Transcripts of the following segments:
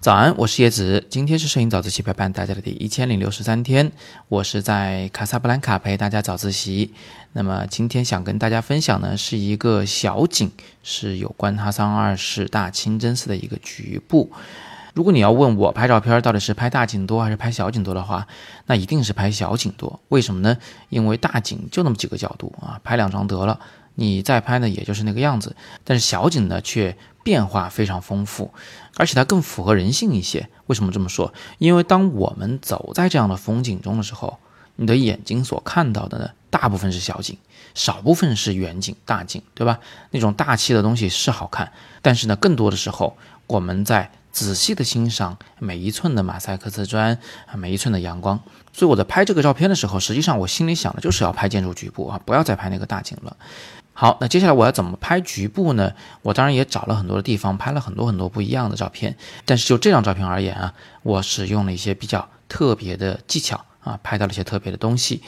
早安，我是叶子，今天是摄影早自习陪伴大家的第一千零六十三天，我是在卡萨布兰卡陪大家早自习。那么今天想跟大家分享呢，是一个小景，是有关哈桑二世大清真寺的一个局部。如果你要问我拍照片到底是拍大景多还是拍小景多的话，那一定是拍小景多。为什么呢？因为大景就那么几个角度啊，拍两张得了，你再拍呢也就是那个样子。但是小景呢却变化非常丰富，而且它更符合人性一些。为什么这么说？因为当我们走在这样的风景中的时候，你的眼睛所看到的呢，大部分是小景，少部分是远景、大景，对吧？那种大气的东西是好看，但是呢，更多的时候我们在。仔细的欣赏每一寸的马赛克瓷砖，每一寸的阳光。所以我在拍这个照片的时候，实际上我心里想的就是要拍建筑局部啊，不要再拍那个大景了。好，那接下来我要怎么拍局部呢？我当然也找了很多的地方，拍了很多很多不一样的照片。但是就这张照片而言啊，我使用了一些比较特别的技巧啊，拍到了一些特别的东西。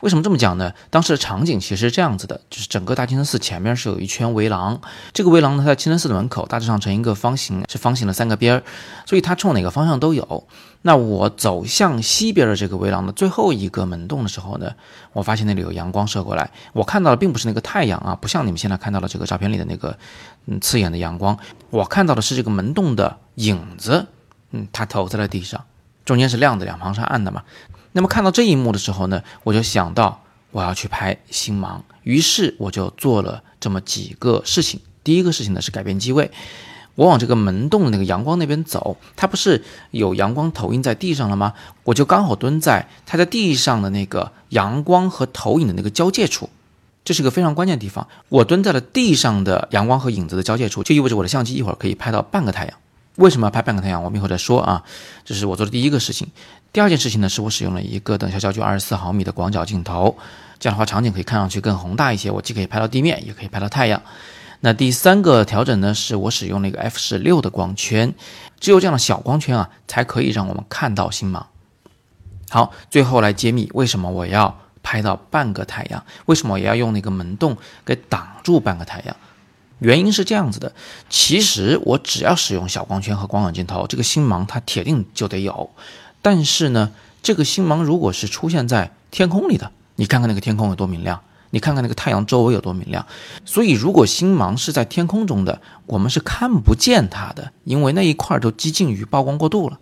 为什么这么讲呢？当时的场景其实是这样子的，就是整个大清真寺前面是有一圈围廊，这个围廊呢，它在清真寺的门口大致上成一个方形，是方形的三个边儿，所以它冲哪个方向都有。那我走向西边的这个围廊的最后一个门洞的时候呢，我发现那里有阳光射过来，我看到的并不是那个太阳啊，不像你们现在看到的这个照片里的那个嗯刺眼的阳光，我看到的是这个门洞的影子，嗯，它投在了地上，中间是亮的，两旁是暗的嘛。那么看到这一幕的时候呢，我就想到我要去拍星芒，于是我就做了这么几个事情。第一个事情呢是改变机位，我往这个门洞的那个阳光那边走，它不是有阳光投影在地上了吗？我就刚好蹲在它在地上的那个阳光和投影的那个交界处，这是个非常关键的地方。我蹲在了地上的阳光和影子的交界处，就意味着我的相机一会儿可以拍到半个太阳。为什么要拍半个太阳？我们一会儿再说啊。这是我做的第一个事情。第二件事情呢，是我使用了一个等效焦距二十四毫米的广角镜头，这样的话场景可以看上去更宏大一些。我既可以拍到地面，也可以拍到太阳。那第三个调整呢，是我使用了一个 f 十六的光圈，只有这样的小光圈啊，才可以让我们看到星芒。好，最后来揭秘为什么我要拍到半个太阳，为什么我要用那个门洞给挡住半个太阳？原因是这样子的，其实我只要使用小光圈和广角镜头，这个星芒它铁定就得有。但是呢，这个星芒如果是出现在天空里的，你看看那个天空有多明亮，你看看那个太阳周围有多明亮。所以，如果星芒是在天空中的，我们是看不见它的，因为那一块都接近于曝光过度了。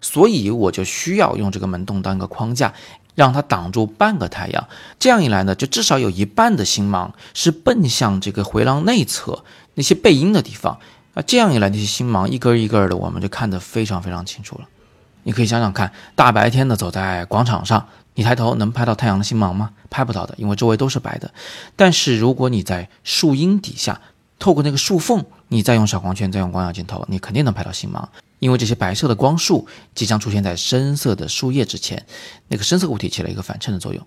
所以，我就需要用这个门洞当一个框架，让它挡住半个太阳。这样一来呢，就至少有一半的星芒是奔向这个回廊内侧那些背阴的地方啊。这样一来，那些星芒一根一根的，我们就看得非常非常清楚了。你可以想想看，大白天的走在广场上，你抬头能拍到太阳的星芒吗？拍不到的，因为周围都是白的。但是如果你在树荫底下，透过那个树缝，你再用小光圈，再用广角镜头，你肯定能拍到星芒，因为这些白色的光束即将出现在深色的树叶之前，那个深色物体起了一个反衬的作用。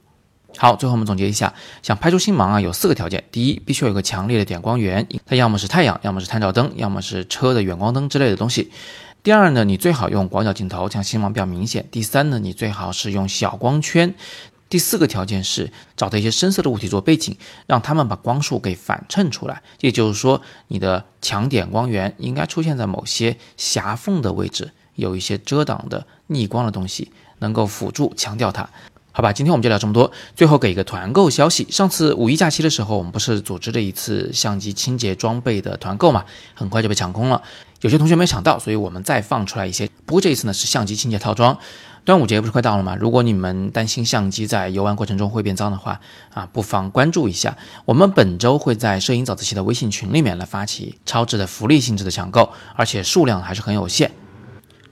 好，最后我们总结一下，想拍出星芒啊，有四个条件：第一，必须有一个强烈的点光源，它要么是太阳，要么是探照灯，要么是车的远光灯之类的东西。第二呢，你最好用广角镜头，这样星芒比较明显。第三呢，你最好是用小光圈。第四个条件是找到一些深色的物体做背景，让他们把光束给反衬出来。也就是说，你的强点光源应该出现在某些狭缝的位置，有一些遮挡的逆光的东西，能够辅助强调它。好吧，今天我们就聊这么多。最后给一个团购消息，上次五一假期的时候，我们不是组织了一次相机清洁装备的团购嘛？很快就被抢空了。有些同学没抢到，所以我们再放出来一些。不过这一次呢是相机清洁套装。端午节不是快到了吗？如果你们担心相机在游玩过程中会变脏的话，啊，不妨关注一下。我们本周会在摄影早自习的微信群里面来发起超值的福利性质的抢购，而且数量还是很有限。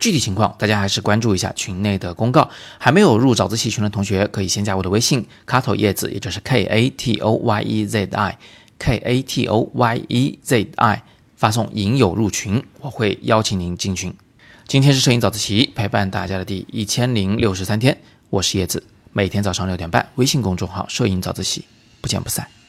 具体情况，大家还是关注一下群内的公告。还没有入早自习群的同学，可以先加我的微信卡头叶子，也就是 K A T O Y E Z I，K A T O Y E Z I，发送“引友入群”，我会邀请您进群。今天是摄影早自习陪伴大家的第一千零六十三天，我是叶子，每天早上六点半，微信公众号“摄影早自习”，不见不散。